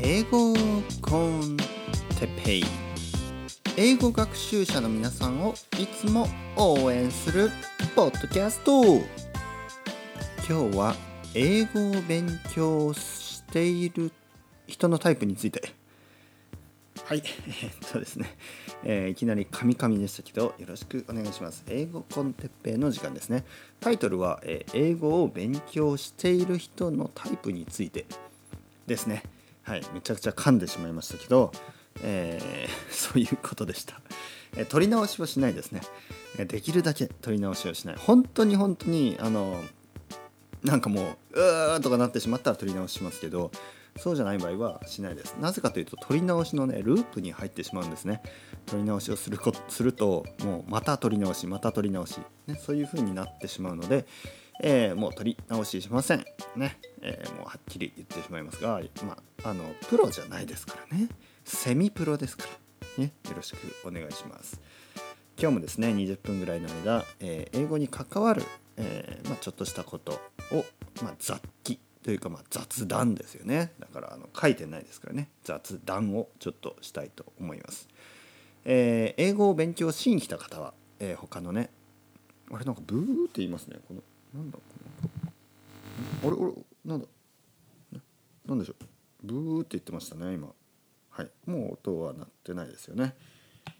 英語コンテペイ。英語学習者の皆さんをいつも応援するポッドキャスト。今日は英語を勉強している人のタイプについて。はい。えっとですね、えーいきなりカミカミでしたけどよろしくお願いします。英語コンテッペイの時間ですね。タイトルは、えー英語を勉強している人のタイプについてですね。はいめちゃくちゃ噛んでしまいましたけど、えー そういうことでした、えー取り直しはしないですね、えーできるだけ取り直しをしない。本当に本当にあのなんかもううーとかなってしまったら取り直しますけどそうじゃない場合はしないです。なぜかというと取り直しのねループに入ってしまうんですね。取り直しをするこするともうまた取り直しまた取り直し、ね、そういう風になってしまうので、えーもう取り直ししません。ね、えーもうはっきり言ってしまいますが、まあ、あのプロじゃないですからね。セミプロですから、ね、よろしくお願いします。今日もですね20分ぐらいの間、えー英語に関わる、えまあ、ちょっとしたことを、まあ、雑記というか、まあ、雑談ですよね。だからあの書いてないですからね。雑談をちょっとしたいと思います、えー英語を勉強しに来た方は、えー他のねあれなんかブーって言いますね。このなんだこのあれあれなんだ？ななんでしょう？ブーって言ってましたね今。はい。もう音は鳴ってないですよね。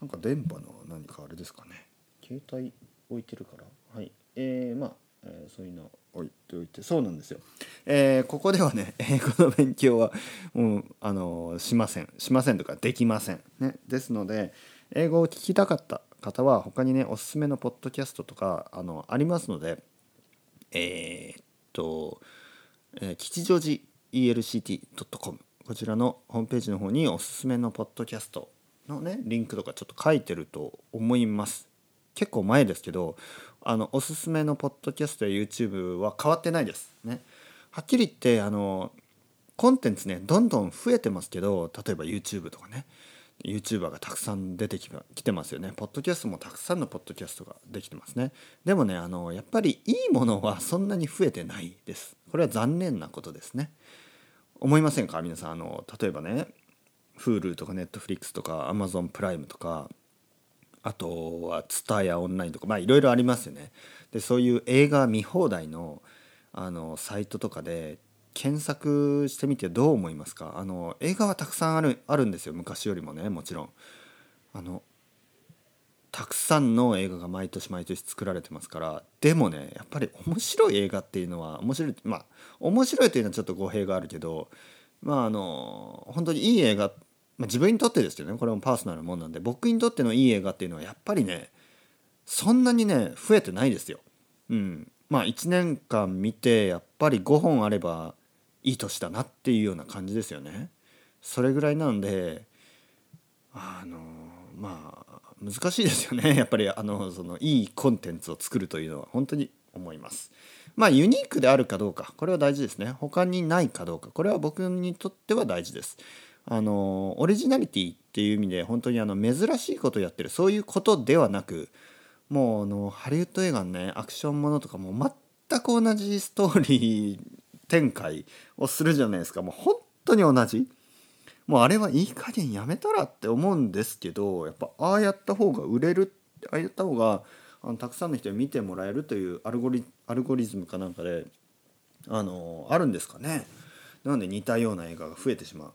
なんか電波の何かあれですかね。携帯置いてるから。はい。えー、まあ、えーそういうの。置いておいて。そうなんですよ、えーここではね 英語の勉強はもうあのしません。しませんとかできません。ね。ですので英語を聞きたかった方は他にねおすすめのポッドキャストとかあのありますのでえーっと、えー吉祥寺 ELCT.com こちらのホームページの方におすすめのポッドキャストのねリンクとかちょっと書いてると思います。結構前ですけどあのおすすめのポッドキャストや YouTube は変わってないです。ね。はっきり言ってあのコンテンツねどんどん増えてますけど例えば YouTube とかね。YouTuber がたくさん出てきてますよね。ポッドキャストもたくさんのポッドキャストができてますね。でもね、あの、やっぱりいいものはそんなに増えてないです。これは残念なことですね。思いませんか？皆さん。あの、例えばね、Hulu とか Netflix とか Amazon プライムとか、あとは TSUTAYA オンラインとか、まあいろいろありますよね。で、そういう映画見放題の、あの、サイトとかで、検索してみてどう思いますか？あの映画はたくさんあるあるんですよ昔よりもねもちろん。あのたくさんの映画が毎年毎年作られてますから。でもねやっぱり面白い映画っていうのは面白いまあ面白いというのはちょっと語弊があるけどまああの本当にいい映画、まあ、自分にとってですけどね。これもパーソナルなもんなんで。僕にとってのいい映画っていうのはやっぱりねそんなにね増えてないですよ。うん、まあ1年間見てやっぱり5本あればいい年だなっていうような感じですよね。それぐらいなんであのまあ難しいですよね やっぱりあのそのいいコンテンツを作るというのは本当に思います。まあユニークであるかどうかこれは大事ですね。他にないかどうかこれは僕にとっては大事です。あのオリジナリティっていう意味で本当にあの珍しいことをやってるそういうことではなくもうあのハリウッド映画のねアクションものとかも全く同じストーリー展開をするじゃないですか。もう本当に同じ。もうあれはいい加減やめたらって思うんですけどやっぱああやった方が売れるああやった方があのたくさんの人に見てもらえるというアルゴリアルゴリズムかなんかであのあるんですかね。なので似たような映画が増えてしまう。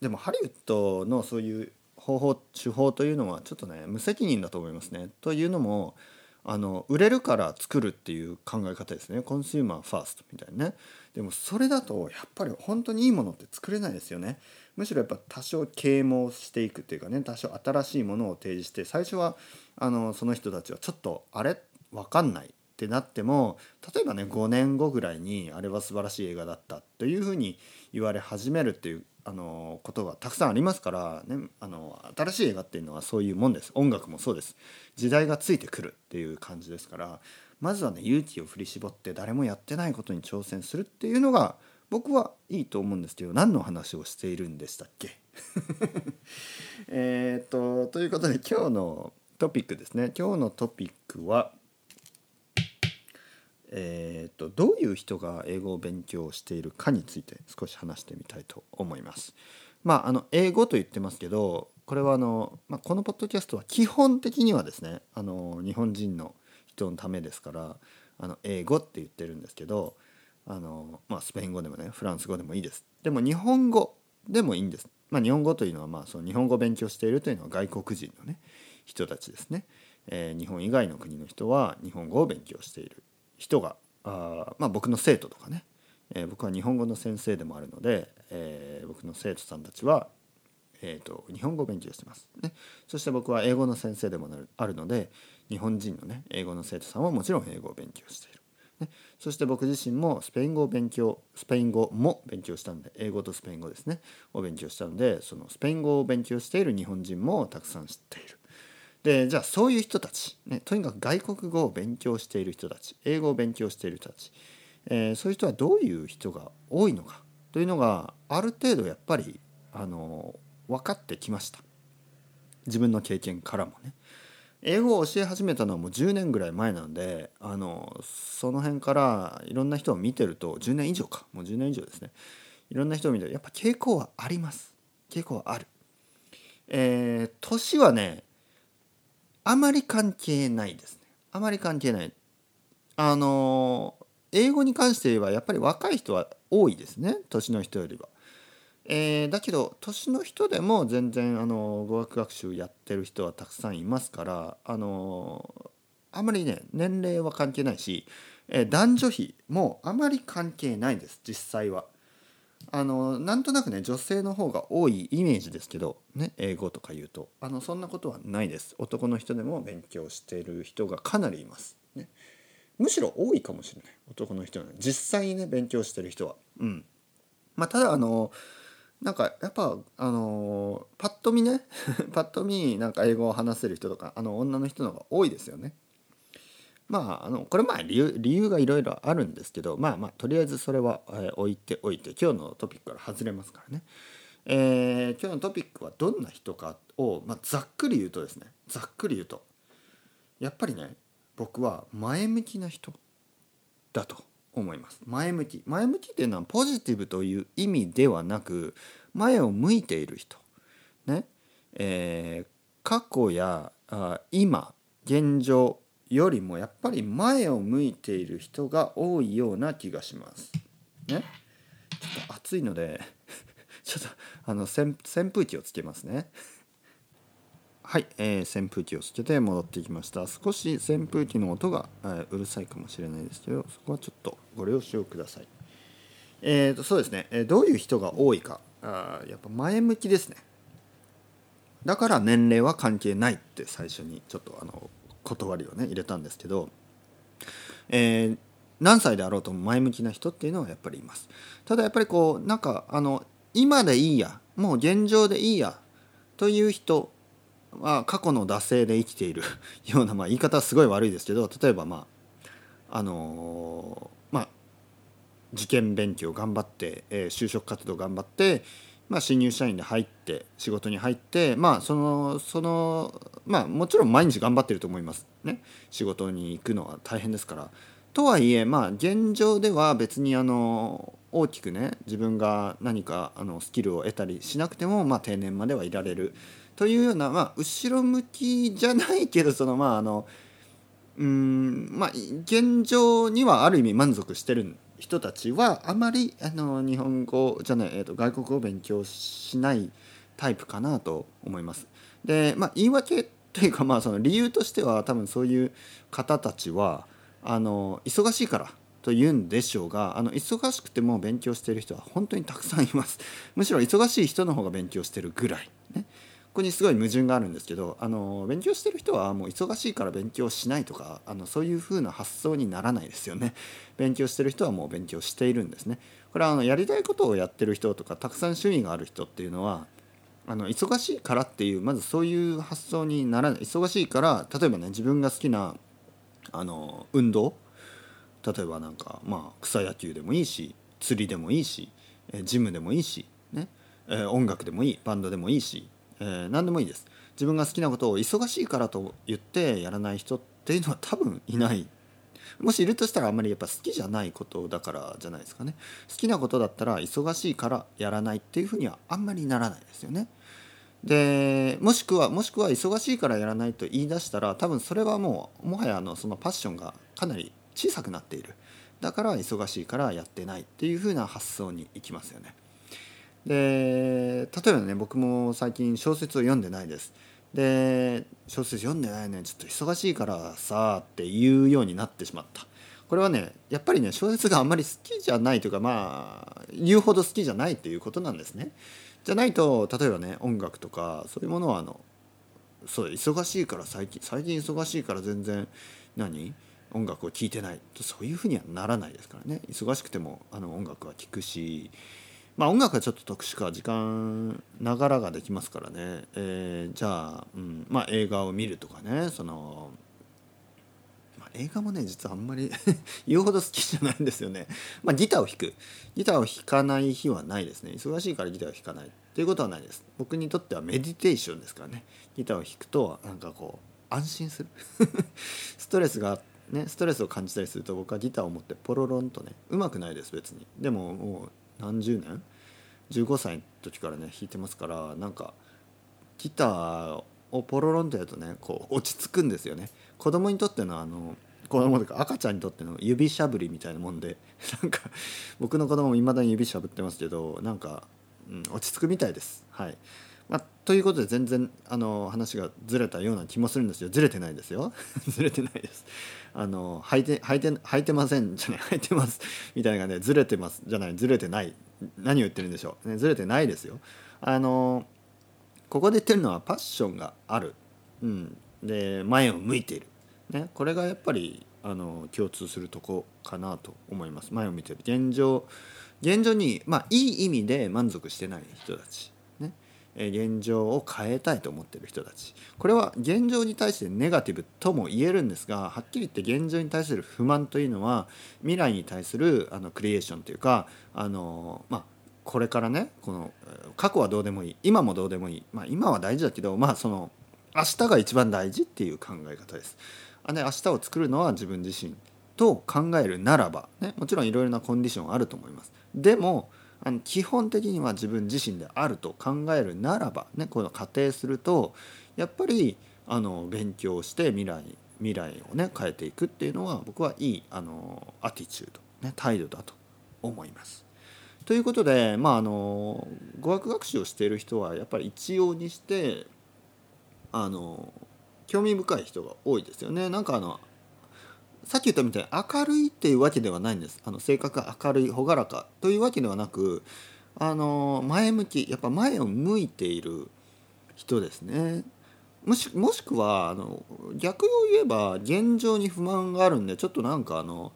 でもハリウッドのそういう方法手法というのはちょっとね無責任だと思いますね。というのもあの売れるから作るっていう考え方ですね。コンシューマーファーストみたいなね。でもそれだとやっぱり本当にいいものって作れないですよね。むしろやっぱ多少啓蒙していくっていうかね多少新しいものを提示して最初はあのその人たちはちょっとあれ？分かんないってなっても例えばね5年後ぐらいにあれは素晴らしい映画だったというふうに言われ始めるっていうあのことがたくさんありますから、ね、あの新しい映画っていうのはそういうもんです。音楽もそうです。時代がついてくるっていう感じですからまずはね勇気を振り絞って誰もやってないことに挑戦するっていうのが僕はいいと思うんですけど何の話をしているんでしたっけ？えっとということで今日のトピックですね今日のトピックはえーと、どういう人が英語を勉強しているかについて少し話してみたいと思います。まあ、あの英語と言ってますけどこれはあの、まあ、このポッドキャストは基本的にはですねあの日本人の人のためですからあの英語って言ってるんですけどあの、まあ、スペイン語でもねフランス語でもいいです。でも日本語でもいいんです。まあ、日本語というのはまあその日本語を勉強しているというのは外国人のね人たちですね。えー、日本以外の国の人は日本語を勉強している人があ、まあ、僕の生徒とかね、えー、僕は日本語の先生でもあるので、えー、僕の生徒さんたちは、えーと、日本語を勉強してます、ね、そして僕は英語の先生でもあるので日本人のね英語の生徒さんはもちろん英語を勉強している。ね、そして僕自身もスペイン語を勉強スペイン語も勉強したんで英語とスペイン語ですねを勉強したのでそのスペイン語を勉強している日本人もたくさん知っているでじゃあそういう人たち、ね、とにかく外国語を勉強している人たち英語を勉強している人たち、えー、そういう人はどういう人が多いのかというのがある程度やっぱりあの分かってきました自分の経験からもね。英語を教え始めたのはもう10年ぐらい前なんであのその辺からいろんな人を見てると10年以上か。もう10年以上ですね。いろんな人を見てる。やっぱ傾向はあります。傾向はある。えー、年はねあまり関係ないですね。あまり関係ない。あの英語に関して言えばやっぱり若い人は多いですね。年の人よりは。えー、だけど年の人でも全然あの語学学習やってる人はたくさんいますからあのあまりね年齢は関係ないし、えー、男女比もあまり関係ないです実際は。あのなんとなくね女性の方が多いイメージですけど、ね、英語とか言うと。あのそんなことはないです。男の人でも勉強してる人がかなりいます、ね、むしろ多いかもしれない。男の人は、実際にね勉強してる人は。うん。まあただあのなんかやっぱあのパッと見ね パッと見なんか英語を話せる人とかあの女の人の方が多いですよね。まあ、あのこれまあ理由理由がいろいろあるんですけどまあまあとりあえずそれは、えー、置いておいて今日のトピックから外れますからね、えー、今日のトピックはどんな人かを、まあ、ざっくり言うとですねざっくり言うとやっぱりね僕は前向きな人だと。思います。前向き。前向きっていうのはポジティブという意味ではなく前を向いている人。ね。えー、過去やあ今現状よりもやっぱり前を向いている人が多いような気がします。ね、ちょっと暑いので ちょっとあの扇風機をつけますね。はい、えー、扇風機をつけて戻ってきました。少し扇風機の音が、えー、うるさいかもしれないですけど、そこはちょっとご了承ください。えーと、そうですね、えー、どういう人が多いかあ、やっぱ前向きですね。だから年齢は関係ないって最初にちょっとあの断りをね入れたんですけど、えー、何歳であろうとも前向きな人っていうのはやっぱりいますただやっぱりこうなんかあの今でいいやもう現状でいいやという人は過去の惰性で生きている ような、まあ、言い方はすごい悪いですけど例えばまああのー、まあ受験勉強頑張って、えー、就職活動頑張ってまあ、新入社員で入って仕事に入ってまあそのそのまあもちろん毎日頑張ってると思います。ね。仕事に行くのは大変ですから。とはいえまあ現状では別にあの大きくね自分が何かあのスキルを得たりしなくてもまあ定年まではいられる。というようなまあ後ろ向きじゃないけどそのまああのうんまあ現状にはある意味満足してる人たちはあまりあの日本語じゃない、えーと、外国語を勉強しないタイプかなと思います。で、まあ、言い訳というか、まあ、その理由としては多分そういう方たちはあの忙しいからと言うんでしょうがあの忙しくても勉強している人は本当にたくさんいます。むしろ忙しい人の方が勉強してるぐらい。ねこにすごい矛盾があるんですけどあの勉強してる人はもう忙しいから勉強しないとかあのそういう風な発想にならないですよね。勉強してる人はもう勉強しているんですね。これはあのやりたいことをやってる人とかたくさん趣味がある人っていうのはあの忙しいからっていうまずそういう発想にならない忙しいから例えばね自分が好きなあの運動例えばなんかまあ草野球でもいいし釣りでもいいしジムでもいいし、ね、音楽でもいいバンドでもいいしえー、何でもいいです。自分が好きなことを忙しいからと言ってやらない人っていうのは多分いない。もしいるとしたらあんまりやっぱ好きじゃないことだからじゃないですかね。好きなことだったら忙しいからやらないっていうふうにはあんまりならないですよね。でもしくはもしくは忙しいからやらないと言い出したら多分それはもうもはやあのそのパッションがかなり小さくなっている。だから忙しいからやってないっていうふうな発想にいきますよね。で例えばね僕も最近小説を読んでないです。で小説読んでないねちょっと忙しいからさって言うようになってしまった。これはねやっぱりね小説があんまり好きじゃないというかまあ言うほど好きじゃないっていうことなんですね。じゃないと例えばね音楽とかそういうものはあのそう忙しいから最近最近忙しいから全然何？音楽を聴いてない。とそういうふうにはならないですからね。忙しくてもあの音楽は聴くしまあ音楽はちょっと特殊か時間ながらができますからね、えー、じゃあ、うん。まあ、映画を見るとかね。その、まあ、映画もね実はあんまり 言うほど好きじゃないんですよね、まあ、ギターを弾く。ギターを弾かない日はないですね。忙しいからギターを弾かない。っていうことはないです。僕にとってはメディテーションですからね。ギターを弾くとなんかこう安心する。ストレスがねストレスを感じたりすると僕はギターを持ってポロロンとねうまくないです別に。でももう何十年？15歳の時からね弾いてますからなんかギターをポロロンとやるとねこう落ち着くんですよね。子供にとってのあの子供とか赤ちゃんにとっての指しゃぶりみたいなもんで なんか僕の子供もいまだに指しゃぶってますけどなんか、うん、落ち着くみたいです。はい。まあ、ということで全然あの話がずれたような気もするんですよ。ずれてないですよ。ずれてないです。あの履いて履いて履いてませんじゃない。履いてます。みたいなねずれてます。じゃない。ずれてない。何を言ってるんでしょう、ね、ずれてないですよ。あのここで言ってるのはパッションがある、うん、で前を向いている、ね、これがやっぱりあの共通するとこかなと思います。前を見てる。現状現状にまあいい意味で満足してない人たち。現状を変えたいと思ってる人たちこれは現状に対してネガティブとも言えるんですがはっきり言って現状に対する不満というのは未来に対するあのクリエーションというかあの、まあ、これからねこの過去はどうでもいい今もどうでもいい、まあ、今は大事だけどまあその明日が一番大事っていう考え方です。あね、明日を作るのは自分自身と考えるならば、ね、もちろんいろいろなコンディションあると思います。でもあの基本的には自分自身であると考えるならばねこの仮定するとやっぱりあの勉強して未来未来をね変えていくっていうのは僕はいいあのアティチュード、ね、態度だと思います。ということでまああの語学学習をしている人はやっぱり一様にしてあの興味深い人が多いですよね。なんかあのさっき言ったみたいに明るいっていうわけではないんですあの性格が明るい朗らかというわけではなくあの前向きやっぱ前を向いている人ですねもしもしくはあの逆を言えば現状に不満があるんでちょっとなんかあの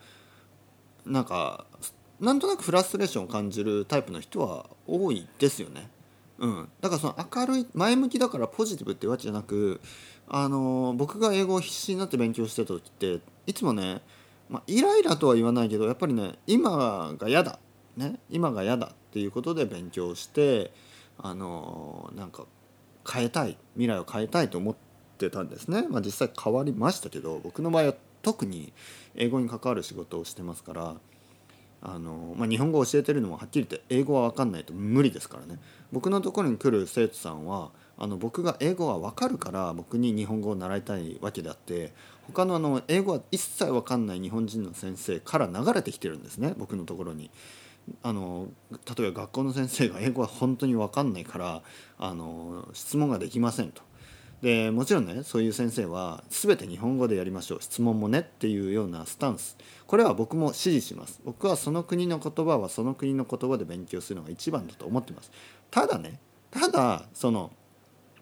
なんかなんとなくフラストレーションを感じるタイプの人は多いですよね。うん、だからその明るい前向きだからポジティブってわけじゃなくあの僕が英語を必死になって勉強してた時っていつもね、まあ、イライラとは言わないけどやっぱりね今が嫌だ、ね、今が嫌だっていうことで勉強してあのなんか変えたい。未来を変えたいと思ってたんですね、まあ、実際変わりましたけど僕の場合は特に英語に関わる仕事をしてますからあの、まあ、日本語を教えてるのもはっきり言って英語は分かんないと無理ですからね。僕のところに来る生徒さんはあの僕が英語は分かるから僕に日本語を習いたいわけであって他のあの英語は一切分かんない日本人の先生から流れてきてるんですね僕のところに。あの例えば学校の先生が英語は本当に分かんないからあの質問ができませんと。でもちろんねそういう先生は全て日本語でやりましょう質問もねっていうようなスタンス。これは僕も支持します。僕はその国の言葉はその国の言葉で勉強するのが一番だと思ってます。ただねただその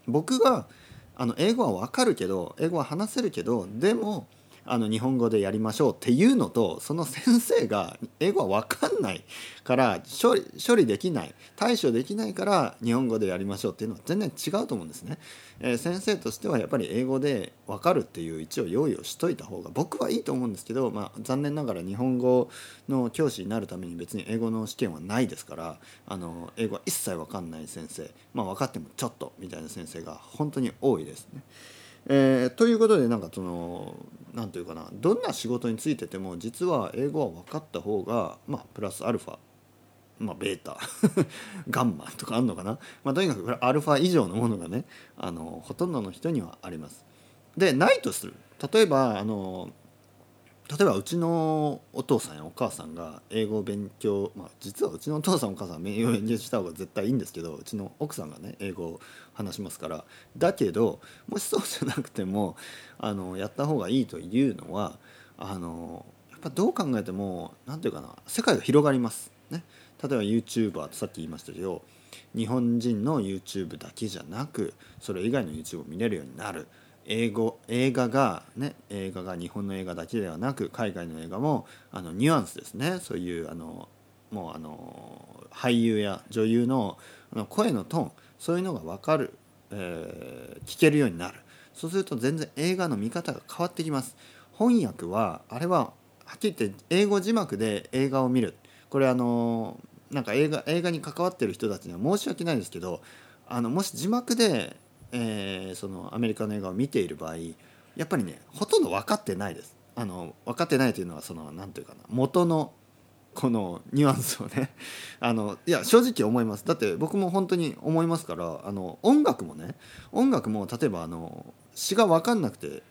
僕があの英語はわかるけど英語は話せるけどでもあの日本語でやりましょうっていうのとその先生が英語は分かんないから処理処理できない対処できないから日本語でやりましょうっていうのは全然違うと思うんですね。えー、先生としてはやっぱり英語で分かるっていう一応用意をしといた方が僕はいいと思うんですけど、まあ、残念ながら日本語の教師になるために別に英語の試験はないですからあの英語は一切分かんない先生、まあ、分かってもちょっとみたいな先生が本当に多いですね。えーということでなんかその何ていうかなどんな仕事についてても実は英語は分かった方がまあプラスアルファまあ、ベータ ガンマとかあんのかな、まあ、とにかくアルファ以上のものがねあのほとんどの人にはあります。でないとする例えばあの例えばうちのお父さんやお母さんが英語を勉強、まあ、実はうちのお父さんお母さんは英語を勉強した方が絶対いいんですけどうちの奥さんがね英語を話しますからだけどもしそうじゃなくてもあのやった方がいいというのはあのやっぱどう考えても何て言うかな世界が広がります。ね、例えば YouTuber とさっき言いましたけど日本人の YouTube だけじゃなくそれ以外の YouTube を見れるようになる。英語映画がね映画が日本の映画だけではなく海外の映画もあのニュアンスですね。そういうあのもうあの俳優や女優のあの声のトーンそういうのが分かる、えー、聞けるようになる。そうすると全然映画の見方が変わってきます。翻訳はあれははっきり言って英語字幕で映画を見る。これあのなんか映画映画に関わってる人たちには申し訳ないですけどあのもし字幕でえー、そのアメリカの映画を見ている場合やっぱりねほとんど分かってないです。あの分かってないというのはその何て言うかな元のこのニュアンスをね あのいや正直思いますだって僕も本当に思いますからあの音楽もね音楽も例えばあの詩が分かんなくて、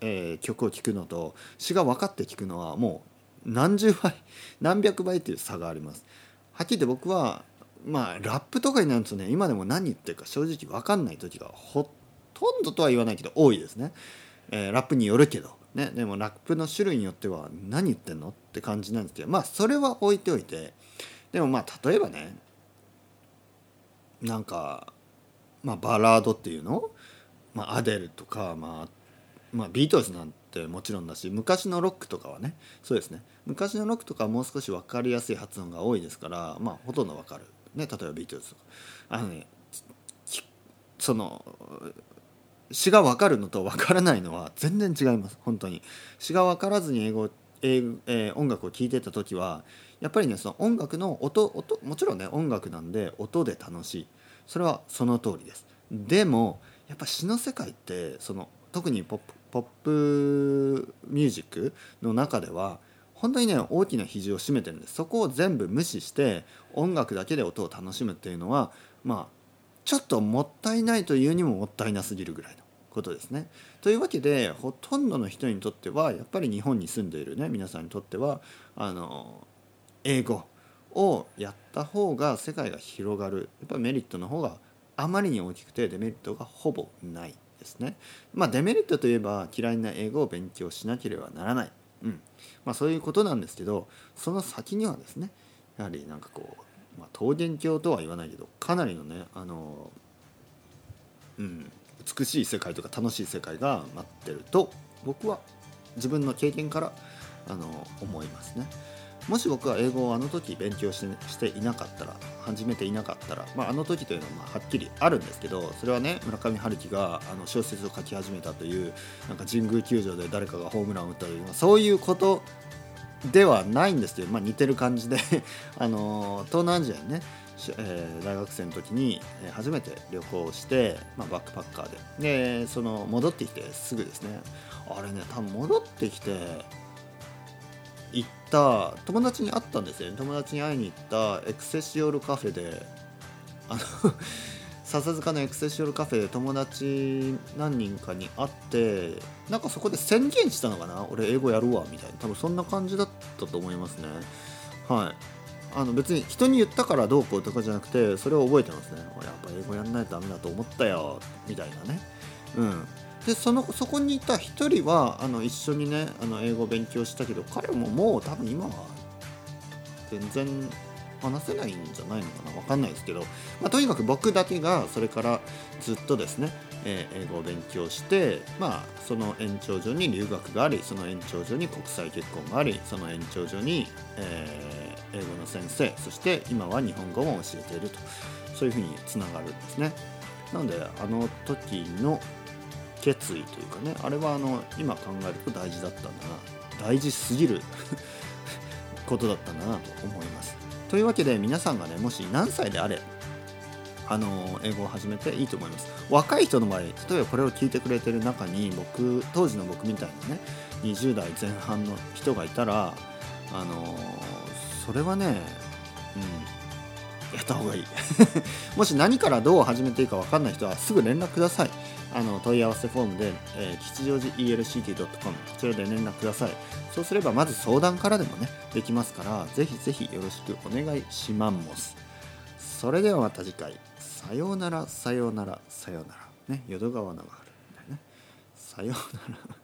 えー、曲を聴くのと詩が分かって聴くのはもう何十倍何百倍っていう差があります。はっきり言って僕はまあラップとかになるとね今でも何言ってるか正直分かんない時がほとんどとは言わないけど多いですね、えー、ラップによるけど。ねでもラップの種類によっては何言ってんのって感じなんですけどまあそれは置いておいて。でもまあ例えばねなんかまあバラードっていうの、まあ、アデルとか、まあ、まあビートルズなんてもちろんだし昔のロックとかはねそうですね。昔のロックとかはもう少し分かりやすい発音が多いですからまあほとんど分かる。ね、例えばビートルズとか。あのねその詩が分かるのと分からないのは全然違います本当に。詩が分からずに英語英えー、音楽を聴いてた時はやっぱりねその音楽の音音もちろんね音楽なんで音で楽しい。それはその通りです。でもやっぱ詩の世界ってその特にポップポップミュージックの中では本当にね大きな比重を占めてるんですそこを全部無視して音楽だけで音を楽しむっていうのはまあちょっともったいないというにももったいなすぎるぐらいのことですね。というわけでほとんどの人にとってはやっぱり日本に住んでいるね皆さんにとってはあの英語をやった方が世界が広がるやっぱりメリットの方があまりに大きくてデメリットがほぼないですね。まあデメリットといえば嫌いな英語を勉強しなければならない。うんまあ、そういうことなんですけどその先にはですねやはりなんかこう、まあ、桃源郷とは言わないけどかなりのねあの、うん、美しい世界とか楽しい世界が待ってると僕は自分の経験からあの思いますね。もし僕は英語をあの時勉強してしていなかったら始めていなかったら、まあ、あの時というのはまあはっきりあるんですけどそれはね村上春樹があの小説を書き始めたというなんか神宮球場で誰かがホームランを打ったという、まあ、そういうことではないんですけど、まあ、似てる感じで あの東南アジアにね、えー、大学生の時に初めて旅行して、まあ、バックパッカーで。でその戻ってきてすぐですね。あれね多分戻ってきて行った友達に会ったんですよね。友達に会いに行ったエクセシオルカフェであの 笹塚のエクセシオルカフェで友達何人かに会ってなんかそこで宣言したのかな？俺英語やるわみたいな。多分そんな感じだったと思いますね。はい。あの別に人に言ったからどうこうとかじゃなくてそれを覚えてますね。俺やっぱ英語やんないとダメだと思ったよみたいなね。うん。でそのそこにいた1人はあの一緒にねあの英語を勉強したけど彼ももう多分今は全然話せないんじゃないのかな分かんないですけど、まあ、とにかく僕だけがそれからずっとですね、えー、英語を勉強してまあその延長上に留学がありその延長上に国際結婚がありその延長上に、えー、英語の先生そして今は日本語も教えているとそういうふうにつながるんですね。なのであの時の決意というかねあれはあの今考えると大事だったんだな大事すぎることだったんだなと思います。というわけで皆さんがねもし何歳であれあの英語を始めていいと思います。若い人の場合例えばこれを聞いてくれてる中に僕当時の僕みたいなね20代前半の人がいたらあのそれはねうんやった方がいい。もし何からどう始めていいか分かんない人はすぐ連絡ください。あの問い合わせフォームで、えー、吉祥寺 ELCT.com こちらで連絡ください。そうすればまず相談からでもねできますからぜひぜひよろしくお願いします。それではまた次回。さようならさようならさようなら。ね淀川のがあるんだよね。さようなら。